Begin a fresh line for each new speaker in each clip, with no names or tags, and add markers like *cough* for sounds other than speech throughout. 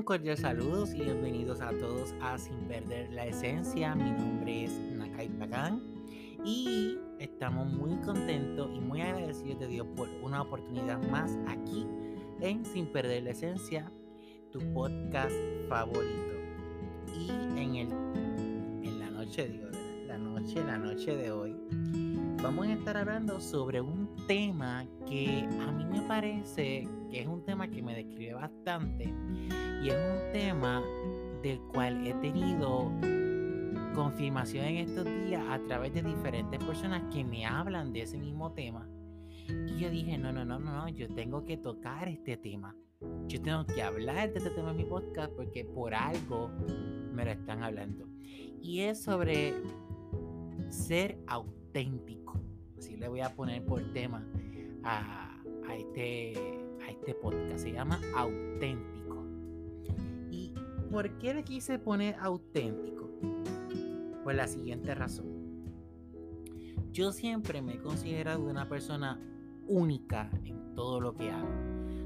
Un cordial saludos y bienvenidos a todos a Sin Perder la Esencia. Mi nombre es Nakai Pagan y estamos muy contentos y muy agradecidos de Dios por una oportunidad más aquí en Sin Perder la Esencia, tu podcast favorito. Y en el en la noche, digo, la noche, la noche de hoy, vamos a estar hablando sobre un tema que a mí me parece que es un tema que me describe bastante y es un tema del cual he tenido confirmación en estos días a través de diferentes personas que me hablan de ese mismo tema. Y yo dije, no, no, no, no, no, yo tengo que tocar este tema. Yo tengo que hablar de este tema en mi podcast porque por algo me lo están hablando. Y es sobre ser auténtico. Así le voy a poner por tema a, este, a este podcast. Se llama auténtico. ¿Por qué le quise poner auténtico? Pues la siguiente razón. Yo siempre me he considerado una persona única en todo lo que hago.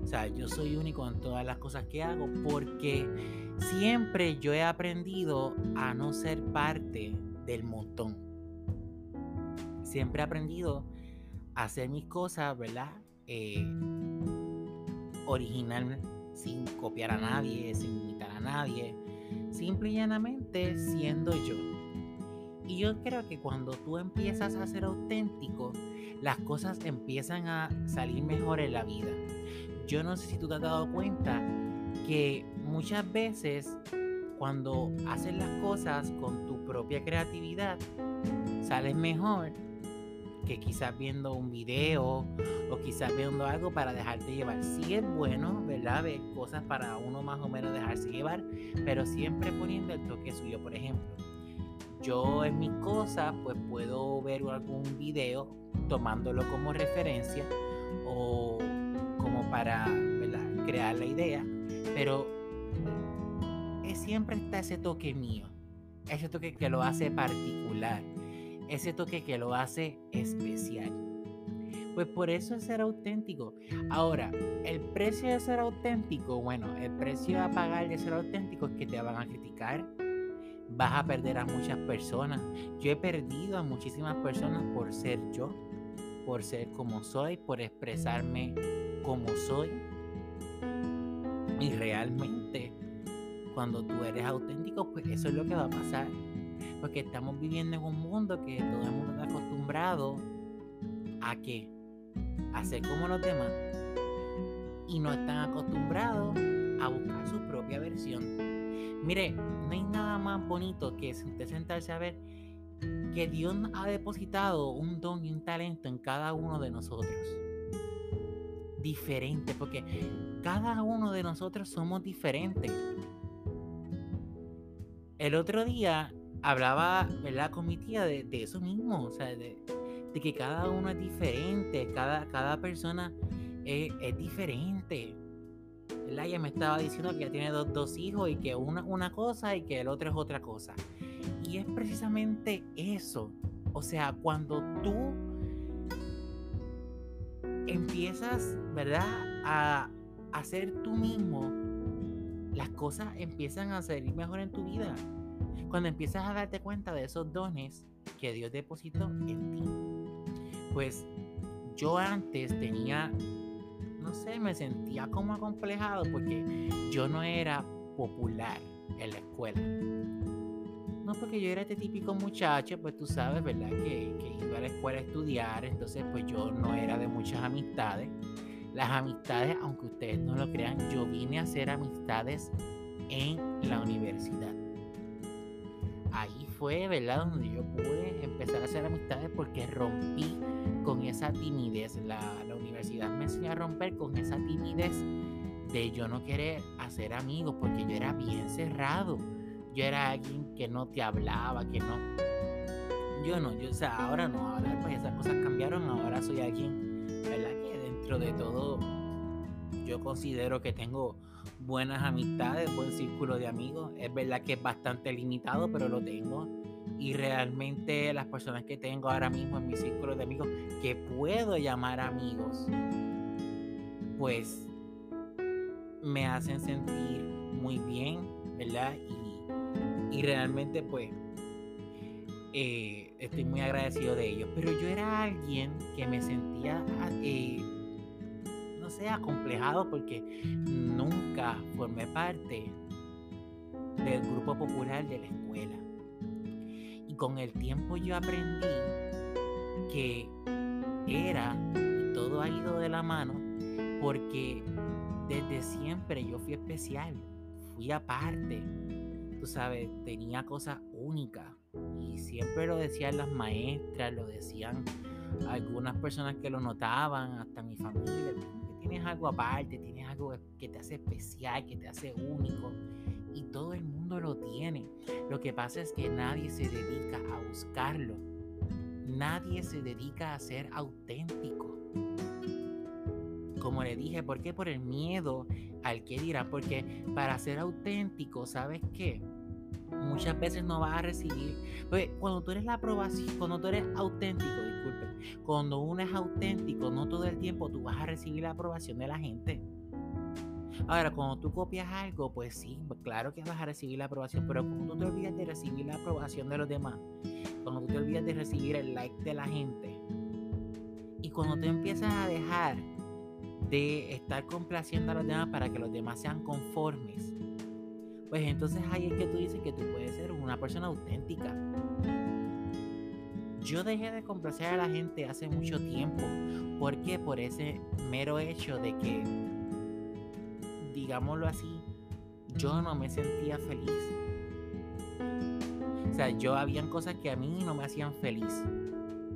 O sea, yo soy único en todas las cosas que hago porque siempre yo he aprendido a no ser parte del montón. Siempre he aprendido a hacer mis cosas, ¿verdad? Eh, original sin copiar a nadie, sin imitar a nadie, simple y llanamente siendo yo. Y yo creo que cuando tú empiezas a ser auténtico, las cosas empiezan a salir mejor en la vida. Yo no sé si tú te has dado cuenta que muchas veces cuando haces las cosas con tu propia creatividad, sales mejor que quizás viendo un video o quizás viendo algo para dejarte llevar. Sí es bueno, ¿verdad? Ver cosas para uno más o menos dejarse llevar, pero siempre poniendo el toque suyo. Por ejemplo, yo en mis cosas pues puedo ver algún video tomándolo como referencia o como para crear la idea, pero siempre está ese toque mío, ese toque que lo hace particular ese toque que lo hace especial. Pues por eso es ser auténtico. Ahora, el precio de ser auténtico, bueno, el precio a pagar de ser auténtico es que te van a criticar, vas a perder a muchas personas. Yo he perdido a muchísimas personas por ser yo, por ser como soy, por expresarme como soy. Y realmente, cuando tú eres auténtico, pues eso es lo que va a pasar. Porque estamos viviendo en un mundo que todo el mundo está acostumbrado a que hacer como los demás y no están acostumbrados a buscar su propia versión. Mire, no hay nada más bonito que usted sentarse a ver que Dios ha depositado un don y un talento en cada uno de nosotros. Diferente, porque cada uno de nosotros somos diferentes. El otro día hablaba, ¿verdad? Con mi tía de, eso mismo, o sea, de, que cada uno es diferente, cada, cada persona es, diferente. Ella me estaba diciendo que ella tiene dos, dos hijos y que una una cosa y que el otro es otra cosa. Y es precisamente eso. O sea, cuando tú empiezas, ¿verdad? A hacer tú mismo, las cosas empiezan a salir mejor en tu vida. Cuando empiezas a darte cuenta de esos dones que Dios depositó en ti. Pues yo antes tenía, no sé, me sentía como acomplejado porque yo no era popular en la escuela. No porque yo era este típico muchacho, pues tú sabes, ¿verdad? Que, que iba a la escuela a estudiar, entonces pues yo no era de muchas amistades. Las amistades, aunque ustedes no lo crean, yo vine a hacer amistades en la universidad ahí fue, ¿verdad? Donde yo pude empezar a hacer amistades porque rompí con esa timidez. La, universidad me enseñó a romper con esa timidez de yo no querer hacer amigos porque yo era bien cerrado. Yo era alguien que no te hablaba, que no. Yo no, yo, o sea, ahora no, ahora pues esas cosas cambiaron, ahora soy alguien, ¿verdad? Que dentro de todo yo considero que tengo buenas amistades, buen círculo de amigos. Es verdad que es bastante limitado, pero lo tengo. Y realmente las personas que tengo ahora mismo en mi círculo de amigos, que puedo llamar amigos, pues me hacen sentir muy bien, ¿verdad? Y, y realmente pues eh, estoy muy agradecido de ellos. Pero yo era alguien que me sentía, eh, no sé, acomplejado porque nunca formé parte del grupo popular de la escuela. Y con el tiempo yo aprendí que era, y todo ha ido de la mano, porque desde siempre yo fui especial, fui aparte, tú sabes, tenía cosas únicas. Y siempre lo decían las maestras, lo decían algunas personas que lo notaban, hasta mi familia, tienes algo aparte, tienes algo que te hace especial, que te hace único. Y todo el mundo lo tiene. Lo que pasa es que nadie se dedica a buscarlo. Nadie se dedica a ser auténtico. Como le dije, ¿por qué? Por el miedo al que dirá. Porque para ser auténtico, ¿sabes qué? Muchas veces no vas a recibir. Pues cuando tú eres la aprobación, cuando tú eres auténtico, disculpen, cuando uno es auténtico, no todo el tiempo tú vas a recibir la aprobación de la gente. Ahora, cuando tú copias algo, pues sí, claro que vas a recibir la aprobación, pero cuando tú te olvidas de recibir la aprobación de los demás, cuando tú te olvidas de recibir el like de la gente, y cuando tú empiezas a dejar de estar complaciendo a los demás para que los demás sean conformes, pues entonces ahí es que tú dices que tú puedes ser una persona auténtica. Yo dejé de complacer a la gente hace mucho tiempo. ¿Por qué? Por ese mero hecho de que digámoslo así, yo no me sentía feliz. O sea, yo habían cosas que a mí no me hacían feliz.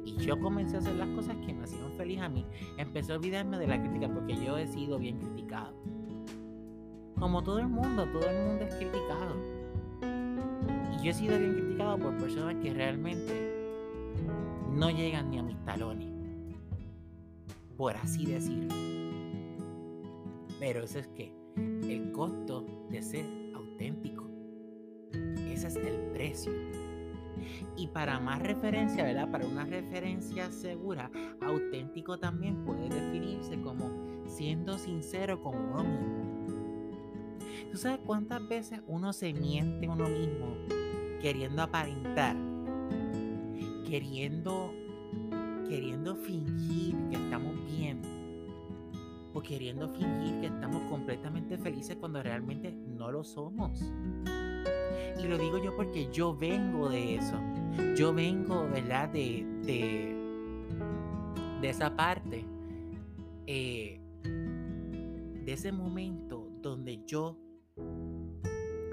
Y yo comencé a hacer las cosas que me hacían feliz a mí. Empecé a olvidarme de la crítica porque yo he sido bien criticado. Como todo el mundo, todo el mundo es criticado. Y yo he sido bien criticado por personas que realmente no llegan ni a mis talones. Por así decirlo. Pero eso es que el costo de ser auténtico. Ese es el precio. Y para más referencia, ¿verdad? Para una referencia segura, auténtico también puede definirse como siendo sincero con uno mismo. ¿Tú sabes cuántas veces uno se miente uno mismo queriendo aparentar? Queriendo queriendo fingir que estamos bien o queriendo fingir que estamos completamente felices cuando realmente no lo somos. Y lo digo yo porque yo vengo de eso. Yo vengo, ¿verdad? De, de, esa parte. Eh, de ese momento donde yo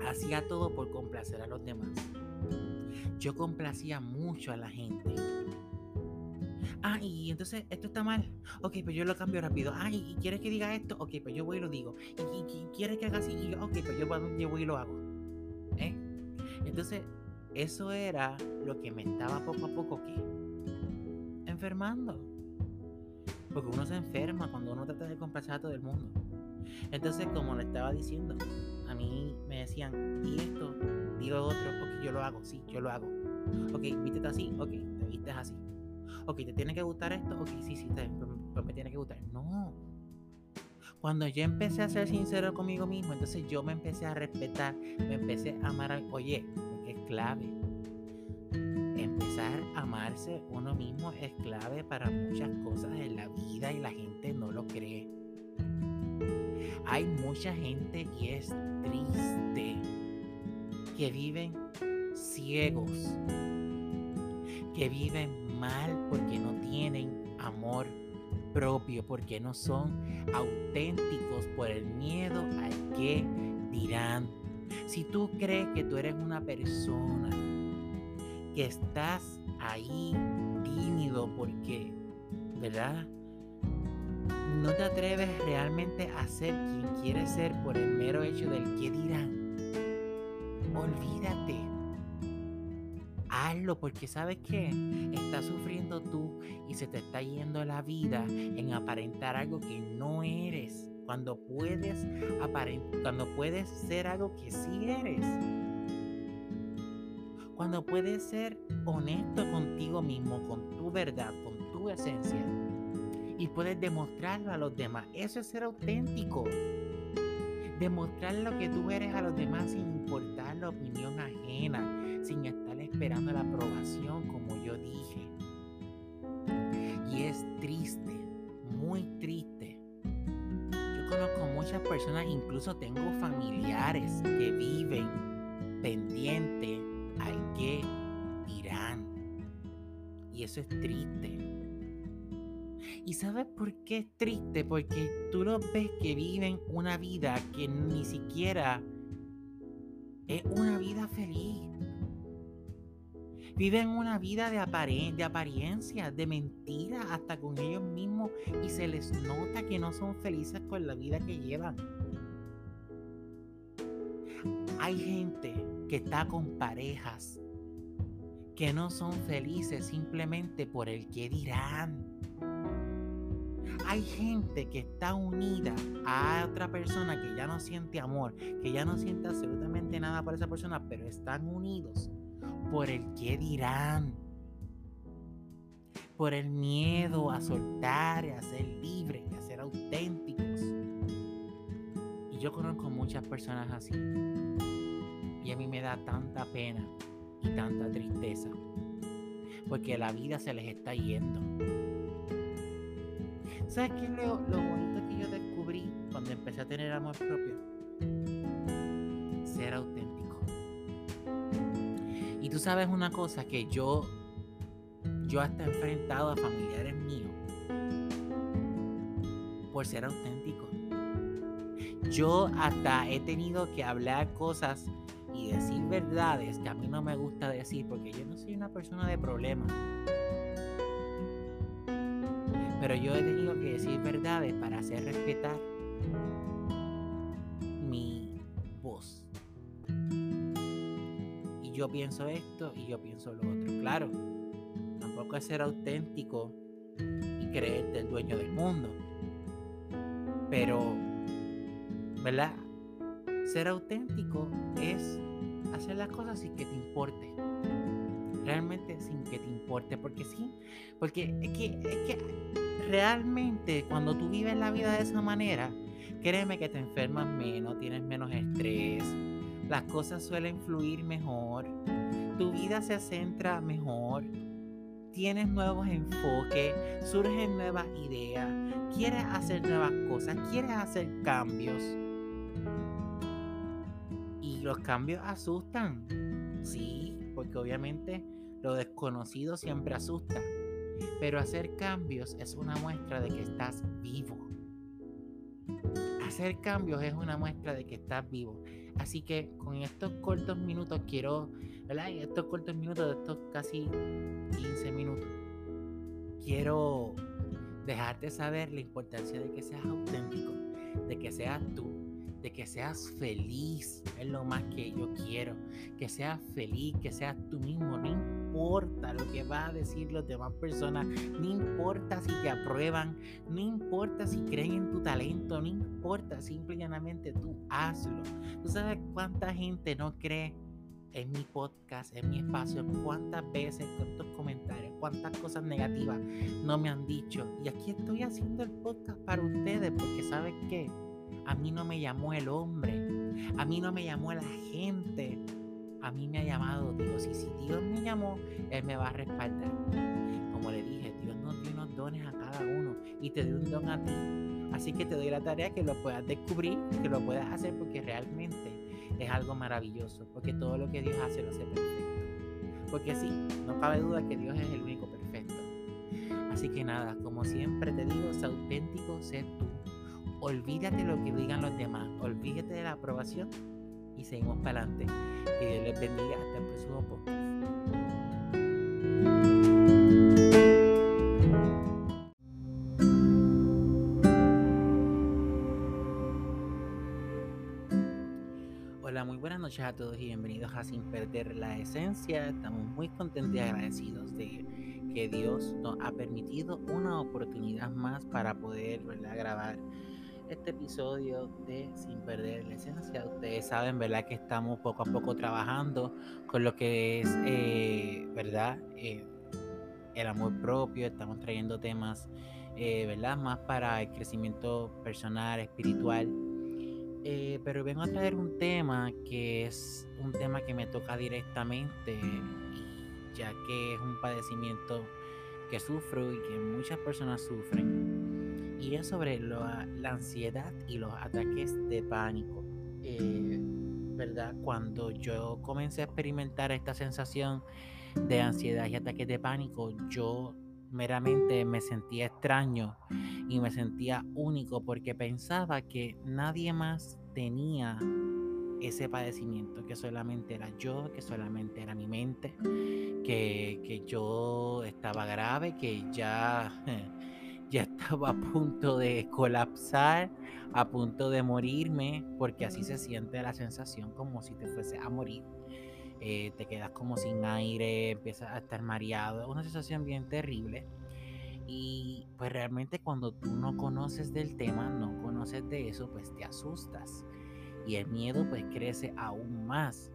hacía todo por complacer a los demás. Yo complacía mucho a la gente. Ah, y entonces esto está mal. Ok, pues yo lo cambio rápido. Ah, y quieres que diga esto. Ok, pues yo voy y lo digo. Y, quieres que haga así. Y, ok, pues yo, voy y lo hago. ¿Eh? Entonces, eso era lo que me estaba poco a poco enfermando. Porque uno se enferma cuando uno trata de complacer a todo el mundo. Entonces, como le estaba diciendo, a mí me decían, di esto, di lo otro, ok, yo lo hago, sí, yo lo hago. Ok, vístete así, ok, te vistes así ok, ¿te tiene que gustar esto? Ok, sí, sí, te, me tiene que gustar. No. Cuando yo empecé a ser sincero conmigo mismo, entonces yo me empecé a respetar, me empecé a amar. Oye, porque es clave. Empezar a amarse uno mismo es clave para muchas cosas en la vida y la gente no lo cree. Hay mucha gente y es triste que viven ciegos, que viven mal porque no tienen amor propio, porque no son auténticos por el miedo al que dirán. Si tú crees que tú eres una persona que estás ahí tímido porque, ¿verdad? No te atreves realmente a ser quien quieres ser por el mero hecho del que dirán. Olvídate hazlo porque sabes que estás sufriendo tú y se te está yendo la vida en aparentar algo que no eres. Cuando puedes cuando puedes ser algo que sí eres. Cuando puedes ser honesto contigo mismo, con tu verdad, con tu esencia. Y puedes demostrarlo a los demás. Eso es ser auténtico. Demostrar lo que tú eres a los demás sin importar la opinión ajena, sin estar esperando la aprobación, como yo dije. Y es triste, muy triste. Yo conozco muchas personas, incluso tengo familiares que viven pendiente al que dirán. Y eso es triste. ¿Y sabes por qué es triste? Porque tú los ves que viven una vida que ni siquiera es una vida feliz. Viven una vida de, de apariencia, de mentira, hasta con ellos mismos y se les nota que no son felices con la vida que llevan. Hay gente que está con parejas que no son felices simplemente por el que dirán. Hay gente que está unida a otra persona que ya no siente amor, que ya no siente absolutamente nada por esa persona, pero están unidos por el que dirán. Por el miedo a soltar, a ser libres, a ser auténticos. Y yo conozco muchas personas así. Y a mí me da tanta pena y tanta tristeza. Porque la vida se les está yendo ¿Sabes qué es lo, bonito que yo descubrí cuando empecé a tener amor propio? Ser auténtico. Y tú sabes una cosa que yo, yo hasta he enfrentado a familiares míos por ser auténtico. Yo hasta he tenido que hablar cosas y decir verdades que a mí no me gusta decir porque yo no soy una persona de problemas. Pero yo he tenido que decir verdades para hacer respetar yo pienso esto y yo pienso lo otro. Claro, tampoco es ser auténtico y creerte el dueño del mundo. Pero, ¿verdad? Ser auténtico es hacer las cosas sin que te importe. Realmente sin que te importe. Porque sí. Porque es que, es que realmente cuando tú vives la vida de esa manera, créeme que te enfermas menos, tienes menos estrés, las cosas suelen fluir mejor, tu vida se centra mejor, tienes nuevos enfoques, surgen nuevas ideas, quieres hacer nuevas cosas, quieres hacer cambios. Y los cambios asustan, sí, porque obviamente lo desconocido siempre asusta. Pero hacer cambios es una muestra de que estás vivo. Hacer cambios es una muestra de que estás vivo. Así que con estos cortos minutos quiero, ¿verdad? estos cortos minutos de estos casi 15 minutos, quiero dejarte saber la importancia de que seas auténtico, de que seas tú, de que seas feliz, es lo más que yo quiero, que seas feliz, que seas tú mismo, no importa lo que va a decir las demás personas, no importa si te aprueban, no importa si creen en tu talento, no importa, simple y llanamente tú hazlo. Tú sabes cuánta gente no cree en mi podcast, en mi espacio, cuántas veces, cuántos comentarios, cuántas cosas negativas no me han dicho. Y aquí estoy haciendo el podcast para ustedes, porque sabes qué, a mí no me llamó el hombre. A mí no me llamó la gente. A mí me ha llamado Dios. Y si Dios me llamó, Él me va a respaldar. Como le dije, Dios nos dio unos dones a cada uno y te dio un don a ti. Así que te doy la tarea que lo puedas descubrir, que lo puedas hacer porque realmente es algo maravilloso. Porque todo lo que Dios hace lo hace perfecto. Porque sí, no cabe duda que Dios es el único perfecto. Así que nada, como siempre te digo, sé auténtico, sé tú olvídate lo que digan los demás, olvídate de la aprobación y seguimos para adelante. Que Dios les bendiga. Hasta el próximo podcast. Muy buenas noches a todos y bienvenidos a Sin Perder la Esencia. Estamos muy contentos y agradecidos de que Dios nos ha permitido una oportunidad más para poder grabar este episodio de Sin Perder la Esencia. Ustedes saben, ¿verdad? Que estamos poco a poco trabajando con lo que es, eh, ¿verdad? Eh, el amor propio. Estamos trayendo temas, eh, ¿verdad? Más para el crecimiento personal, espiritual. Pero vengo a traer un tema que es un tema que me toca directamente, ya que es un padecimiento que sufro y que muchas personas sufren. Y es sobre la ansiedad y los ataques de pánico. Eh, ¿Verdad? Cuando yo comencé a experimentar esta sensación de ansiedad y ataques de pánico, yo meramente me sentía extraño y me sentía único porque pensaba que nadie más tenía ese padecimiento, que solamente era yo, que solamente era mi mente, que, que yo estaba grave, que ya, *laughs* ya estaba a punto de colapsar, a punto de morirme, porque así se siente la sensación como si te fuese a morir. Eh, te quedas como sin aire, empiezas a estar mareado, es una sensación bien terrible. Y pues realmente cuando tú no conoces del tema, no conoces de eso, pues te asustas. Y el miedo pues crece aún más.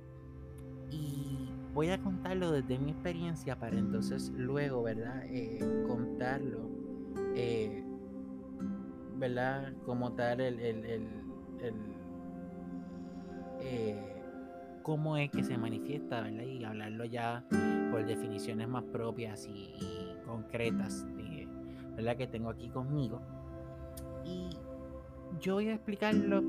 Y voy a contarlo desde mi experiencia para entonces luego, ¿verdad? Eh, contarlo, eh, ¿verdad? Como tal, el, el, el, eh, cómo es que se manifiesta, ¿verdad? Y hablarlo ya por definiciones más propias y, concretas, ¿verdad? Que tengo aquí conmigo. Y yo voy a explicarlo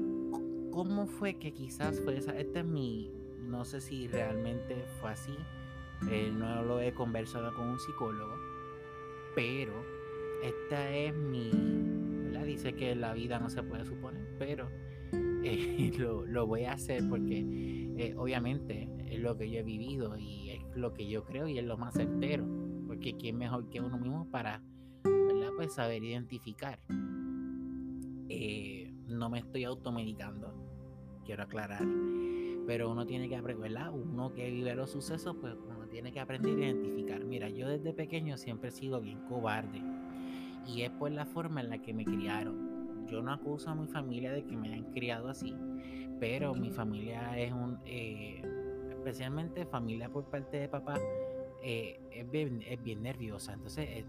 cómo fue que quizás fue esa. Esta es mi. No sé si realmente fue así. Eh, no lo he conversado con un psicólogo. Pero esta es mi. Dice que la vida no se puede suponer. Pero *laughs* eh, lo, voy a hacer porque eh, obviamente es lo que yo he vivido y es lo que yo creo y es lo más certero. Porque quién mejor que uno mismo para ¿verdad? Pues saber identificar. no me estoy automedicando quiero aclarar. Pero uno tiene que aprender, Uno que vive los sucesos, pues uno tiene que aprender a identificar. Mira, yo desde pequeño siempre he sido bien cobarde. Y es por la forma en la que me criaron. Yo no acuso a mi familia de que me hayan criado así. Pero mi familia es un... Eh, especialmente familia por parte de papá. Eh, es, bien, es, bien, nerviosa. Entonces eh,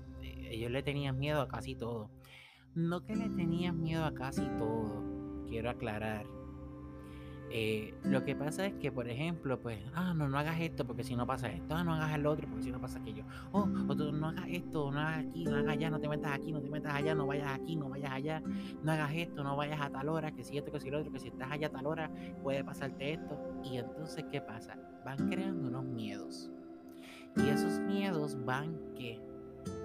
ellos le tenían miedo a casi todo. No que le tenían miedo a casi todo. Quiero aclarar eh, lo que pasa es que, por ejemplo, pues, ah, no, no hagas esto porque si no pasa esto, ah, no hagas el otro porque si no pasa aquello, oh, no hagas esto, no hagas aquí, no hagas allá, no te metas aquí, no te metas allá, no vayas aquí, no vayas allá, no hagas esto, no vayas a tal hora, que si esto, que si lo otro, que si estás allá a tal hora puede pasarte esto. Y entonces, ¿qué pasa? Van creando unos miedos. Y esos miedos van que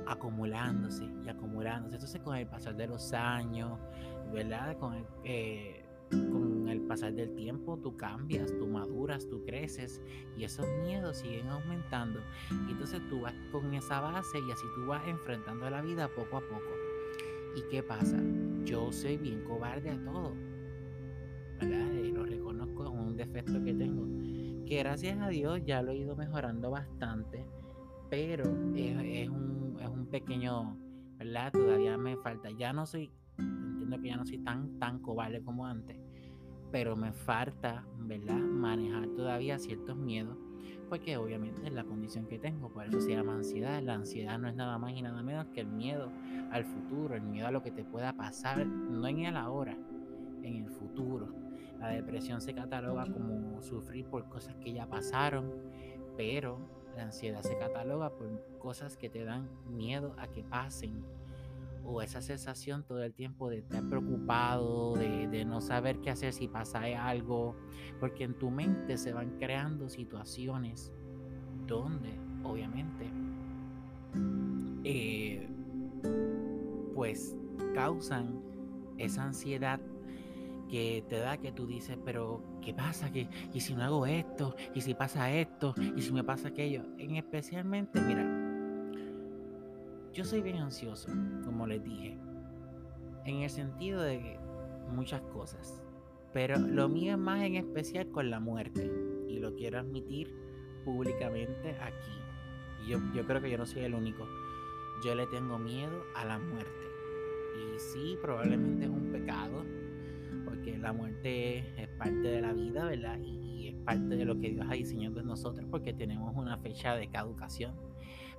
acumulándose y acumulándose. Entonces, con el pasar de los años, ¿verdad? Con el, eh, con el pasar del tiempo tú cambias, tú maduras, tú creces y esos miedos siguen aumentando. Y entonces tú vas con esa base y así tú vas enfrentando la vida poco a poco. ¿Y qué pasa? Yo soy bien cobarde a todo. ¿Verdad? Y lo reconozco, es un defecto que tengo. Que gracias a Dios ya lo he ido mejorando bastante. Pero es, un, es un pequeño, ¿verdad? Todavía me falta. Ya no soy que ya no soy tan, tan cobarde como antes, pero me falta, ¿verdad? Manejar todavía ciertos miedos, porque obviamente es la condición que tengo, por eso se llama ansiedad. La ansiedad no es nada más y nada menos que el miedo al futuro, el miedo a lo que te pueda pasar, no en el ahora, en el futuro. La depresión se cataloga como sufrir por cosas que ya pasaron, pero la ansiedad se cataloga por cosas que te dan miedo a que pasen o esa sensación todo el tiempo de estar preocupado, de, no saber qué hacer si pasa algo, porque en tu mente se van creando situaciones donde obviamente eh, pues causan esa ansiedad que te da que tú dices, pero ¿qué pasa? ¿Qué, ¿Y si no hago esto? ¿Y si pasa esto? ¿Y si me pasa aquello? En especialmente, mira, yo soy bien ansioso, como les dije, en el sentido de muchas cosas, pero lo mío es más en especial con la muerte, y lo quiero admitir públicamente aquí. Y yo, yo creo que yo no soy el único. Yo le tengo miedo a la muerte. Y sí, probablemente es un pecado, porque la muerte es parte de la vida, ¿verdad? Y es parte de lo que Dios ha diseñado en nosotros, porque tenemos una fecha de caducación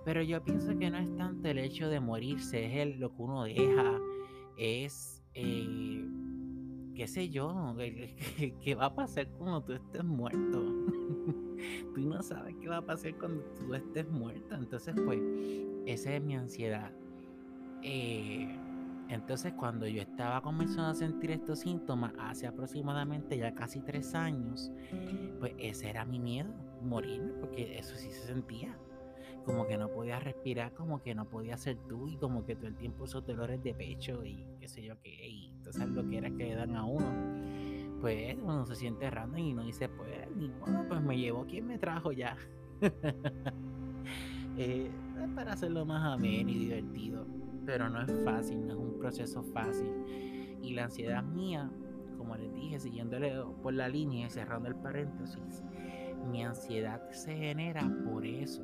pero yo pienso que no es tanto el hecho de morirse, es el, lo que uno deja, es eh, qué sé yo, qué va a pasar cuando tú estés muerto. *laughs* tú no sabes qué va a pasar cuando tú estés muerto. Entonces, pues, esa es mi ansiedad. Eh, entonces, cuando yo estaba comenzando a sentir estos síntomas hace aproximadamente ya casi tres años, pues ese era mi miedo, morir, porque eso sí se sentía. Como que no podía respirar, como que no podía ser tú, y como que todo el tiempo esos dolores de pecho y qué sé yo qué, y entonces lo que era que le dan a uno. Pues uno se siente raro y uno dice, pues ni modo, pues me llevo quien me trajo ya. *laughs* eh, para hacerlo más ameno y divertido pero no es fácil, no es un proceso fácil. Y la ansiedad mía, como les dije, siguiéndole por la línea y cerrando el paréntesis, mi ansiedad se genera por eso.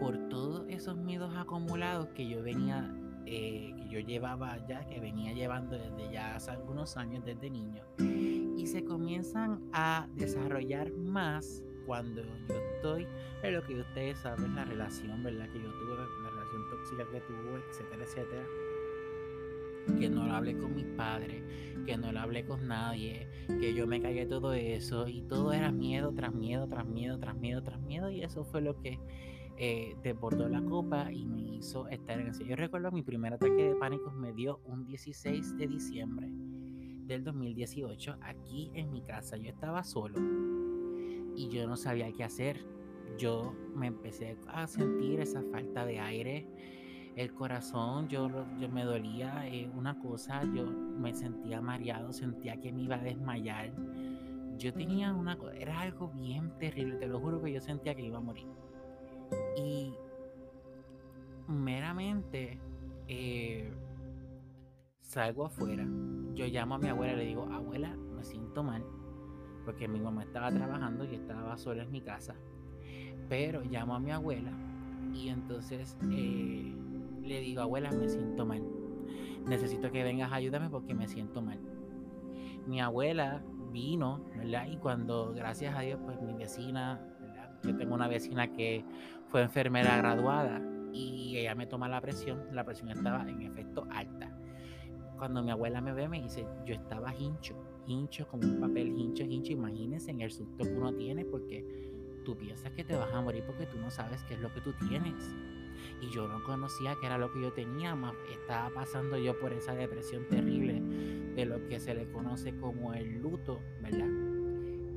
Por todos esos miedos acumulados que yo venía, eh, que yo llevaba ya, que venía llevando desde ya hace algunos años, desde niño. Y se comienzan a desarrollar más cuando yo estoy en lo que ustedes saben, la relación, ¿verdad? Que yo tuve tóxica que tuvo, etcétera, etcétera. Que no lo hablé con mis padres, que no lo hablé con nadie, que yo me cagué todo eso y todo era miedo tras miedo, tras miedo, tras miedo, tras miedo y eso fue lo que eh, desbordó la copa y me hizo estar en eso. Yo recuerdo mi primer ataque de pánico me dio un 16 de diciembre del 2018 aquí en mi casa. Yo estaba solo y yo no sabía qué hacer yo me empecé a sentir esa falta de aire. El corazón, yo, yo me dolía eh, una cosa, yo me sentía mareado, sentía que me iba a desmayar. Yo tenía una cosa, era algo bien terrible, te lo juro que yo sentía que iba a morir. Y meramente eh, salgo afuera, yo llamo a mi abuela y le digo, abuela, me siento mal, porque mi mamá estaba trabajando y estaba sola en mi casa. Pero llamo a mi abuela y entonces eh, le digo, abuela, me siento mal. Necesito que vengas a ayudarme porque me siento mal. Mi abuela vino, ¿verdad? Y cuando, gracias a Dios, pues mi vecina. Yo tengo una vecina que fue enfermera graduada y ella me toma la presión. La presión estaba en efecto alta. Cuando mi abuela me ve, me dice, yo estaba hincho, hincho como un papel hincho, hincho. Imagínense en el susto que uno tiene porque tú piensas que te vas a morir porque tú no sabes qué es lo que tú tienes. Y yo no conocía qué era lo que yo tenía, más estaba pasando yo por esa depresión terrible de lo que se le conoce como el luto, ¿verdad?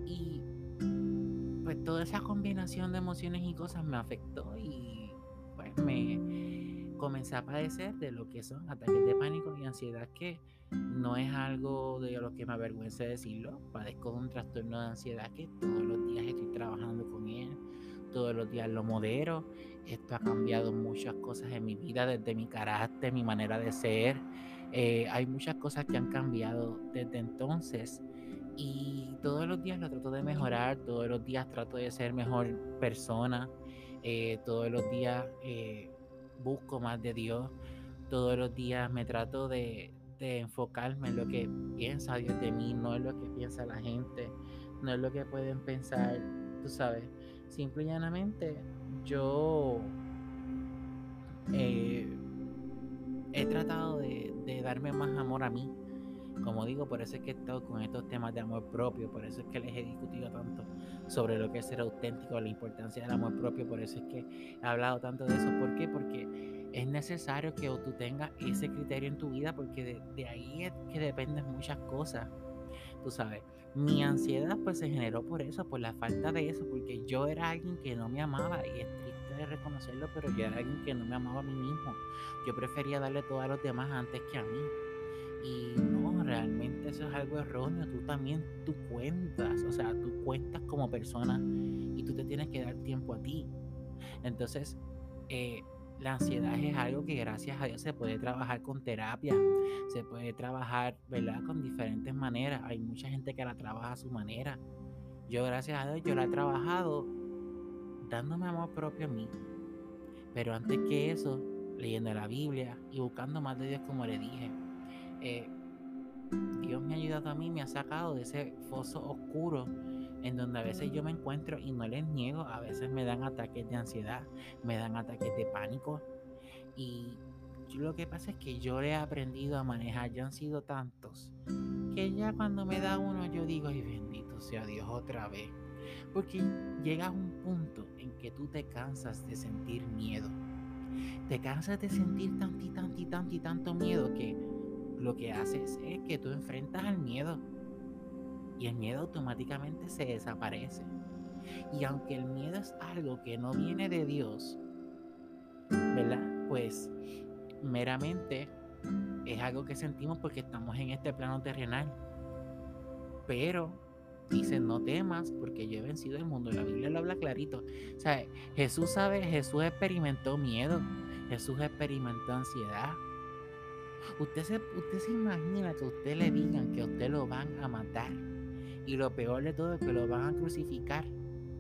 Y pues toda esa combinación de emociones y cosas me afectó y pues me comencé a padecer de lo que son ataques de pánico y ansiedad que no es algo de lo que me avergüence decirlo. Padezco de un trastorno de ansiedad que todos los días estoy trabajando con él, todos los días lo modero. Esto ha cambiado muchas cosas en mi vida, desde mi carácter, mi manera de ser. Eh, hay muchas cosas que han cambiado desde entonces y todos los días lo trato de mejorar, todos los días trato de ser mejor persona, eh, todos los días eh, busco más de Dios, todos los días me trato de, enfocarme en lo que piensa Dios de mí, no en lo que piensa la gente, no es lo que pueden pensar, tú sabes. Simple y llanamente, yo eh, he tratado de, de, darme más amor a mí. Como digo, por eso es que he estado con estos temas de amor propio, por eso es que les he discutido tanto sobre lo que es ser auténtico, la importancia del amor propio, por eso es que he hablado tanto de eso. ¿Por qué? Porque es necesario que tú tengas ese criterio en tu vida porque de, ahí es que dependen muchas cosas. Tú sabes, mi ansiedad pues se generó por eso, por la falta de eso, porque yo era alguien que no me amaba y es triste de reconocerlo, pero yo era alguien que no me amaba a mí mismo. Yo prefería darle todo a los demás antes que a mí. Y no, realmente eso es algo erróneo. Tú también, tú cuentas, o sea, tú cuentas como persona y tú te tienes que dar tiempo a ti. Entonces, eh, la ansiedad es algo que gracias a Dios se puede trabajar con terapia, se puede trabajar, ¿verdad? Con diferentes maneras. Hay mucha gente que la trabaja a su manera. Yo gracias a Dios yo la he trabajado dándome amor propio a mí. Pero antes que eso, leyendo la Biblia y buscando más de Dios como le dije. Eh, Dios me ha ayudado a mí, me ha sacado de ese foso oscuro en donde a veces yo me encuentro y no les niego, a veces me dan ataques de ansiedad, me dan ataques de pánico y lo que pasa es que yo he aprendido a manejar, ya han sido tantos, que ya cuando me da uno yo digo, ay bendito sea Dios otra vez. Porque llega un punto en que tú te cansas de sentir miedo. Te cansas de sentir tanto y tanto y tanto y tanto miedo que lo que haces es que tú enfrentas al miedo. Y el miedo automáticamente se desaparece. Y aunque el miedo es algo que no viene de Dios, ¿verdad? Pues meramente es algo que sentimos porque estamos en este plano terrenal. Pero dice, no temas porque yo he vencido el mundo. La Biblia lo habla clarito. O sea, Jesús sabe, Jesús experimentó miedo, Jesús experimentó ansiedad. Usted se, usted se imagina que usted le digan que usted lo van a matar. Y lo peor de todo es que lo van a crucificar.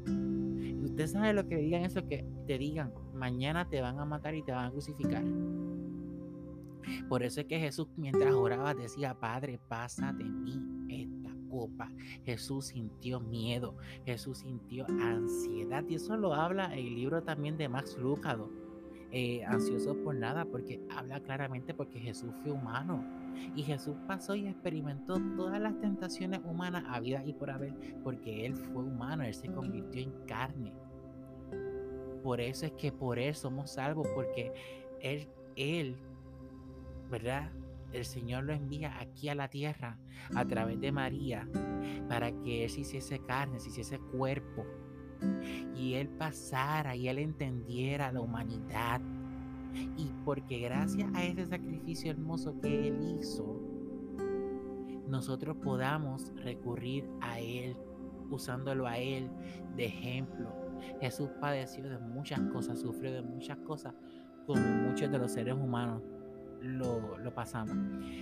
Y usted sabe lo que digan eso, que te digan, mañana te van a matar y te van a crucificar. Por eso es que Jesús mientras oraba decía, Padre, pasa de mí esta copa. Jesús sintió miedo, Jesús sintió ansiedad. Y eso lo habla el libro también de Max Lucado. Eh, ansioso por nada, porque habla claramente porque Jesús fue humano. Y Jesús pasó y experimentó todas las tentaciones humanas a vida y por haber, porque Él fue humano, Él se convirtió en carne. Por eso es que por Él somos salvos, porque Él, Él ¿verdad? El Señor lo envía aquí a la tierra a través de María para que Él se hiciese carne, se hiciese cuerpo y Él pasara y Él entendiera la humanidad. Y porque gracias a ese sacrificio hermoso que Él hizo, nosotros podamos recurrir a Él, usándolo a Él de ejemplo. Jesús padeció de muchas cosas, sufrió de muchas cosas, como muchos de los seres humanos lo, pasamos.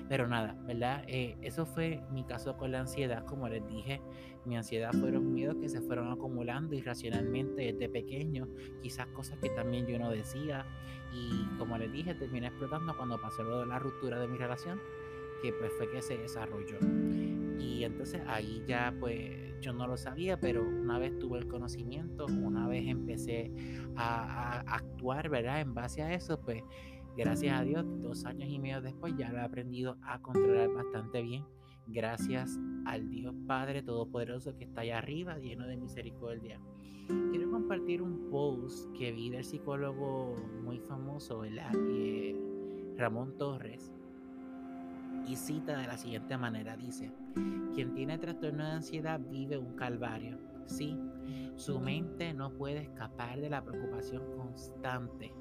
Pero nada, ¿verdad? Eh, eso fue mi caso con la ansiedad, como les dije. Mi ansiedad fueron miedos que se fueron acumulando irracionalmente desde pequeño, quizás cosas que también yo no decía. Y como les dije, terminé explotando cuando pasó lo la ruptura de mi relación, que pues fue que se desarrolló. Y entonces ahí ya pues yo no lo sabía, pero una vez tuve el conocimiento, una vez empecé a, a actuar, ¿verdad? En base a eso, pues Gracias a Dios, dos años y medio después ya lo he aprendido a controlar bastante bien. Gracias al Dios Padre Todopoderoso que está allá arriba, lleno de misericordia. Quiero compartir un post que vi del psicólogo muy famoso, eh, Ramón Torres. Y cita de la siguiente manera, dice, quien tiene trastorno de ansiedad vive un calvario. Sí, su mente no puede escapar de la preocupación constante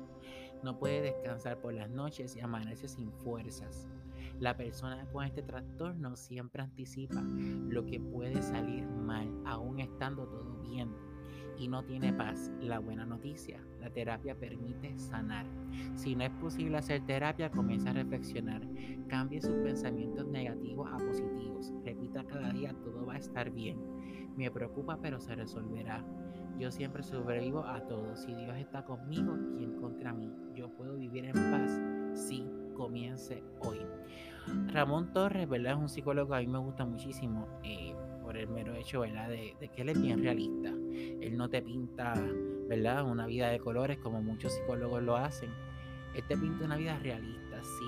no puede descansar por las noches y amanece sin fuerzas. La persona con este trastorno siempre anticipa lo que puede salir mal, aún estando todo bien, y no tiene paz. La buena noticia, la terapia permite sanar. Si no es posible hacer terapia, comienza a reflexionar. Cambie sus pensamientos negativos a positivos. Repita cada día, todo va a estar bien. Me preocupa, pero se resolverá. Yo siempre sobrevivo a todo. Si Dios está conmigo, ¿quién contra mí? Yo puedo vivir en paz si comience hoy. Ramón Torres, ¿verdad? Es un psicólogo que a mí me gusta muchísimo eh, por el mero hecho, ¿verdad? De, de, que él es bien realista. Él no te pinta, ¿verdad? Una vida de colores como muchos psicólogos lo hacen. Él te pinta una vida realista. Sí,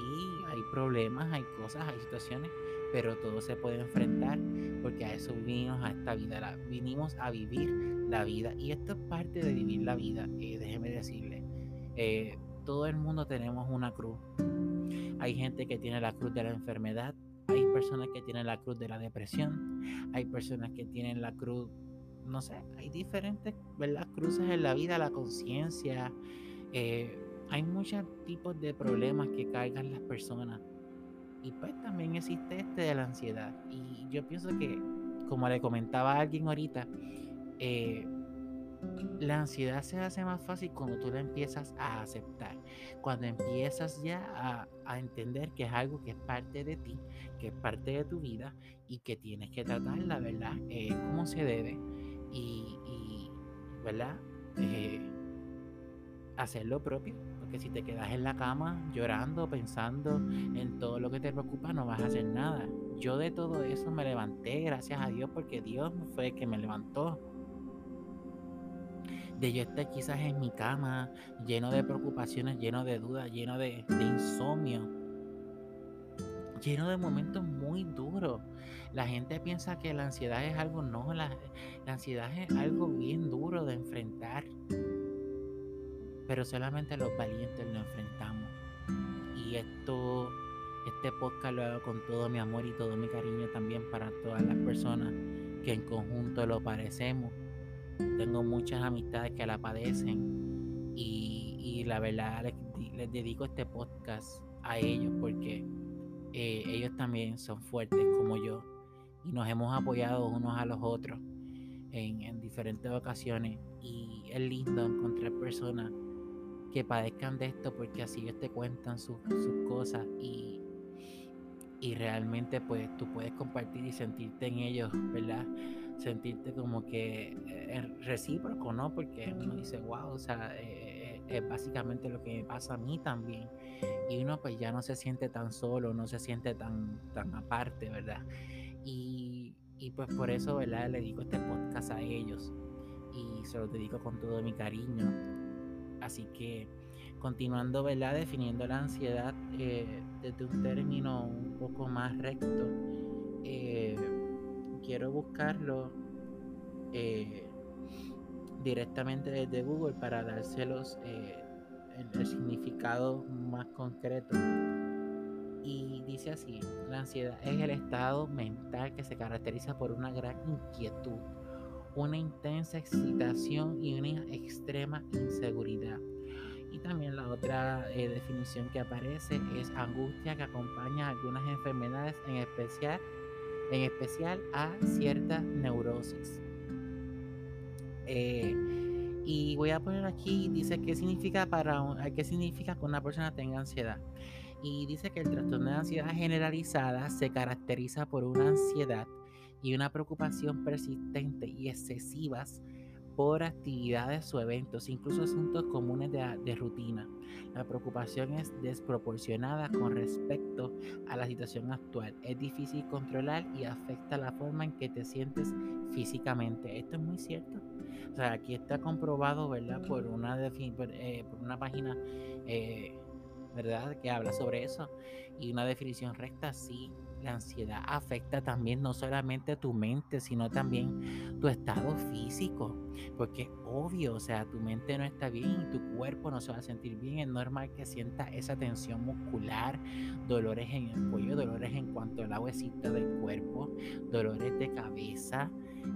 hay problemas, hay cosas, hay situaciones, pero todo se puede enfrentar porque a eso vinimos a esta vida, vinimos a vivir la vida y esto es parte de vivir la vida, eh, déjeme decirle, eh, todo el mundo tenemos una cruz, hay gente que tiene la cruz de la enfermedad, hay personas que tienen la cruz de la depresión, hay personas que tienen la cruz, no sé, hay diferentes ¿verdad? cruces en la vida, la conciencia, eh, hay muchos tipos de problemas que cargan las personas y pues también existe este de la ansiedad. Y yo pienso que, como le comentaba a alguien ahorita, eh, la ansiedad se hace más fácil cuando tú la empiezas a aceptar, cuando empiezas ya a, entender que es algo que es parte de ti, que es parte de tu vida y que tienes que tratarla, ¿verdad? Eh, como se debe y, y ¿verdad? Eh, hacer lo propio que si te quedas en la cama llorando, pensando en todo lo que te preocupa, no vas a hacer nada. Yo de todo eso me levanté, gracias a Dios, porque Dios fue el que me levantó. De yo estar quizás en mi cama, lleno de preocupaciones, lleno de dudas, lleno de, insomnio, lleno de momentos muy duros. La gente piensa que la ansiedad es algo, no, la, la ansiedad es algo bien duro de enfrentar. Pero solamente los valientes lo enfrentamos. Y esto, este podcast lo hago con todo mi amor y todo mi cariño también para todas las personas que en conjunto lo parecemos tengo muchas amistades que la padecen y, la verdad les, dedico este podcast a ellos porque eh, ellos también son fuertes como yo y nos hemos apoyado unos a los otros en, diferentes ocasiones y es lindo encontrar personas que padezcan de esto porque así ellos te cuentan sus, cosas y, y realmente pues tú puedes compartir y sentirte en ellos, ¿verdad? Sentirte como que eh, es recíproco, ¿no? Porque uno dice, wow, o sea, eh, es básicamente lo que me pasa a mí también. Y uno pues ya no se siente tan solo, no se siente tan, tan aparte, ¿verdad? Y, y pues por eso, ¿verdad? Le dedico este podcast a ellos y se lo dedico con todo mi cariño. Así que continuando, ¿verdad? Definiendo la ansiedad eh, desde un término un poco más recto. Eh, quiero buscarlo eh, directamente desde Google para dárselos eh, el, significado más concreto. Y dice así, la ansiedad es el estado mental que se caracteriza por una gran inquietud, una intensa excitación y una extrema inseguridad. Y también la otra eh, definición que aparece es angustia que acompaña algunas enfermedades, en especial en especial a cierta neurosis. Eh, y voy a poner aquí, dice qué significa para qué significa que una persona tenga ansiedad. Y dice que el trastorno de ansiedad generalizada se caracteriza por una ansiedad y una preocupación persistente y excesivas por actividades o eventos, incluso asuntos comunes de, rutina. La preocupación es desproporcionada con respecto a la situación actual. Es difícil controlar y afecta la forma en que te sientes físicamente. Esto es muy cierto. O sea, aquí está comprobado, ¿verdad? Por una, eh, por una página, eh, ¿verdad? Que habla sobre eso. Y una definición recta, sí la ansiedad afecta también no solamente tu mente, sino también tu estado físico. Porque es obvio, o sea, tu mente no está bien y tu cuerpo no se va a sentir bien. Es normal que sienta esa tensión muscular, dolores en el cuello, dolores en cuanto al huesito del cuerpo, dolores de cabeza,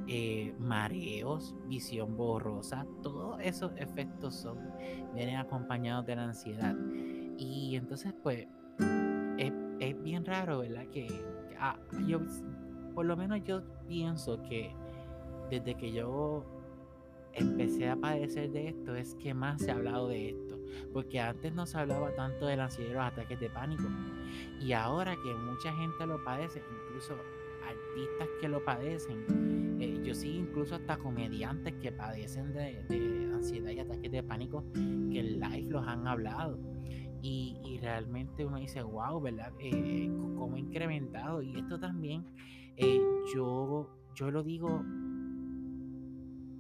eh, mareos, visión borrosa. Todos esos efectos son, vienen acompañados de la ansiedad. Y entonces, pues, es bien raro, ¿verdad? Que, ah, yo, por lo menos yo pienso que desde que yo empecé a padecer de esto es que más se ha hablado de esto. Porque antes no se hablaba tanto de la ansiedad y los ataques de pánico. Y ahora que mucha gente lo padece, incluso artistas que lo padecen, eh, yo sí incluso hasta comediantes que padecen de, de ansiedad y ataques de pánico, que en live los han hablado. Y, realmente uno dice, wow, ¿verdad? Eh, ¿Cómo ha incrementado? Y esto también, eh, yo, yo lo digo,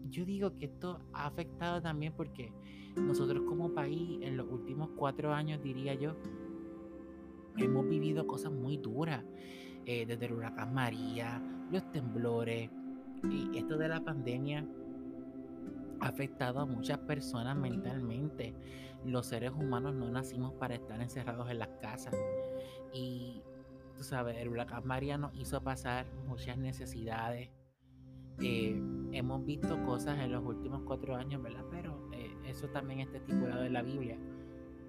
yo digo que esto ha afectado también porque nosotros como país en los últimos cuatro años, diría yo, hemos vivido cosas muy duras, eh, desde el huracán María, los temblores, y esto de la pandemia ha afectado a muchas personas mentalmente los seres humanos no nacimos para estar encerrados en las casas. Y tú sabes, el huracán María nos hizo pasar muchas necesidades. Eh, hemos visto cosas en los últimos cuatro años, ¿verdad? Pero eh, eso también está estipulado en la Biblia.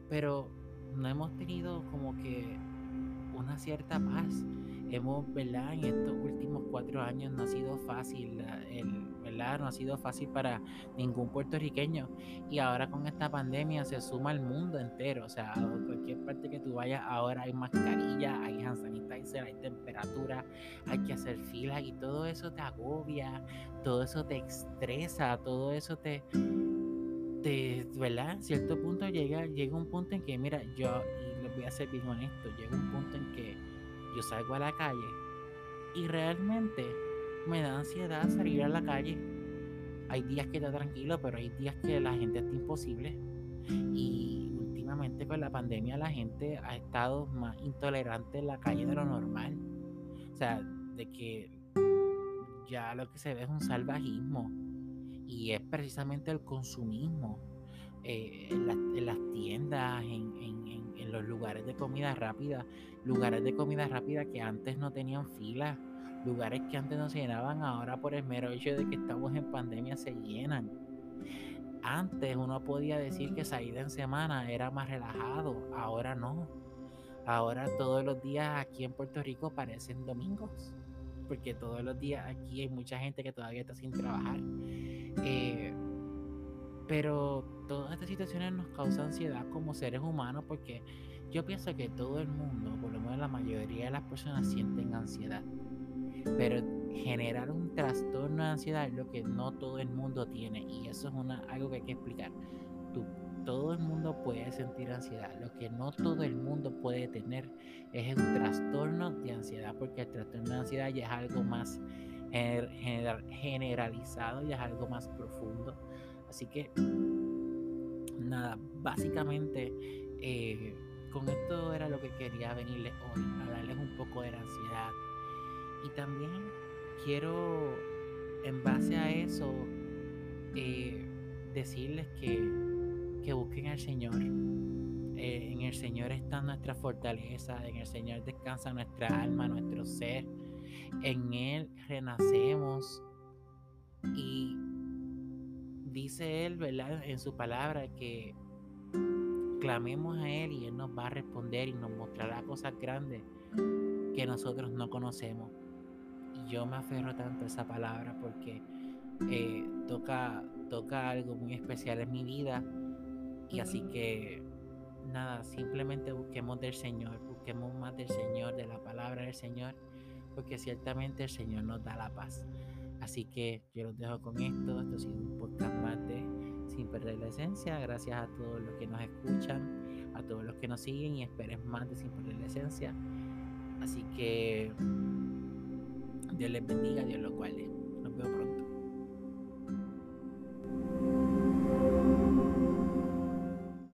Pero no hemos tenido como que una cierta paz. Hemos, ¿verdad? En estos últimos cuatro años no ha sido fácil el no ha sido fácil para ningún puertorriqueño. Y ahora con esta pandemia se suma el mundo entero. O sea, a cualquier parte que tú vayas, ahora hay mascarilla, hay hand sanitizer, hay temperatura, hay que hacer filas y todo eso te agobia, todo eso te estresa, todo eso te te, ¿verdad? Cierto punto llega, llega un punto en que, mira, yo, y les voy a ser bien honesto, llega un punto en que yo salgo a la calle y realmente me da ansiedad salir a la calle. hay días que está tranquilo, pero hay días que la gente está imposible. Y últimamente con la pandemia la gente ha estado más intolerante en la calle de lo normal. O sea, de que ya lo que se ve es un salvajismo. Y es precisamente el consumismo. Eh, en, las tiendas, en, en, los lugares de comida rápida, lugares de comida rápida que antes no tenían fila, lugares que antes no se llenaban, ahora por el mero hecho de que estamos en pandemia se llenan. Antes uno podía decir que salida en semana era más relajado, ahora no. Ahora todos los días aquí en Puerto Rico parecen domingos, porque todos los días aquí hay mucha gente que todavía está sin trabajar. Eh, pero todas estas situaciones nos causan ansiedad como seres humanos porque yo pienso que todo el mundo, por lo menos la mayoría de las personas sienten ansiedad. Pero generar un trastorno de ansiedad es lo que no todo el mundo tiene y eso es una, algo que hay que explicar. Tú, todo el mundo puede sentir ansiedad. Lo que no todo el mundo puede tener es un trastorno de ansiedad porque el trastorno de ansiedad ya es algo más generalizado, ya es algo más profundo Así que, nada, básicamente eh, con esto era lo que quería venirles hoy, hablarles un poco de la ansiedad. Y también quiero, en base a eso, eh, decirles que, que busquen al Señor. Eh, en el Señor está nuestra fortaleza, en el Señor descansa nuestra alma, nuestro ser. En Él renacemos y dice Él, ¿verdad? En su palabra que clamemos a Él y Él nos va a responder y nos mostrará cosas grandes que nosotros no conocemos. Y yo me aferro tanto a esa palabra porque eh, toca, toca algo muy especial en mi vida. Y así que nada, simplemente busquemos del Señor, busquemos más del Señor, de la palabra del Señor, porque ciertamente el Señor nos da la paz. Así que yo los dejo con esto. Esto ha sido un podcast más de Sin Perder la Esencia. Gracias a todos los que nos escuchan, a todos los que nos siguen y esperen más de Sin Perder la Esencia. Así que Dios les bendiga, Dios los guarde.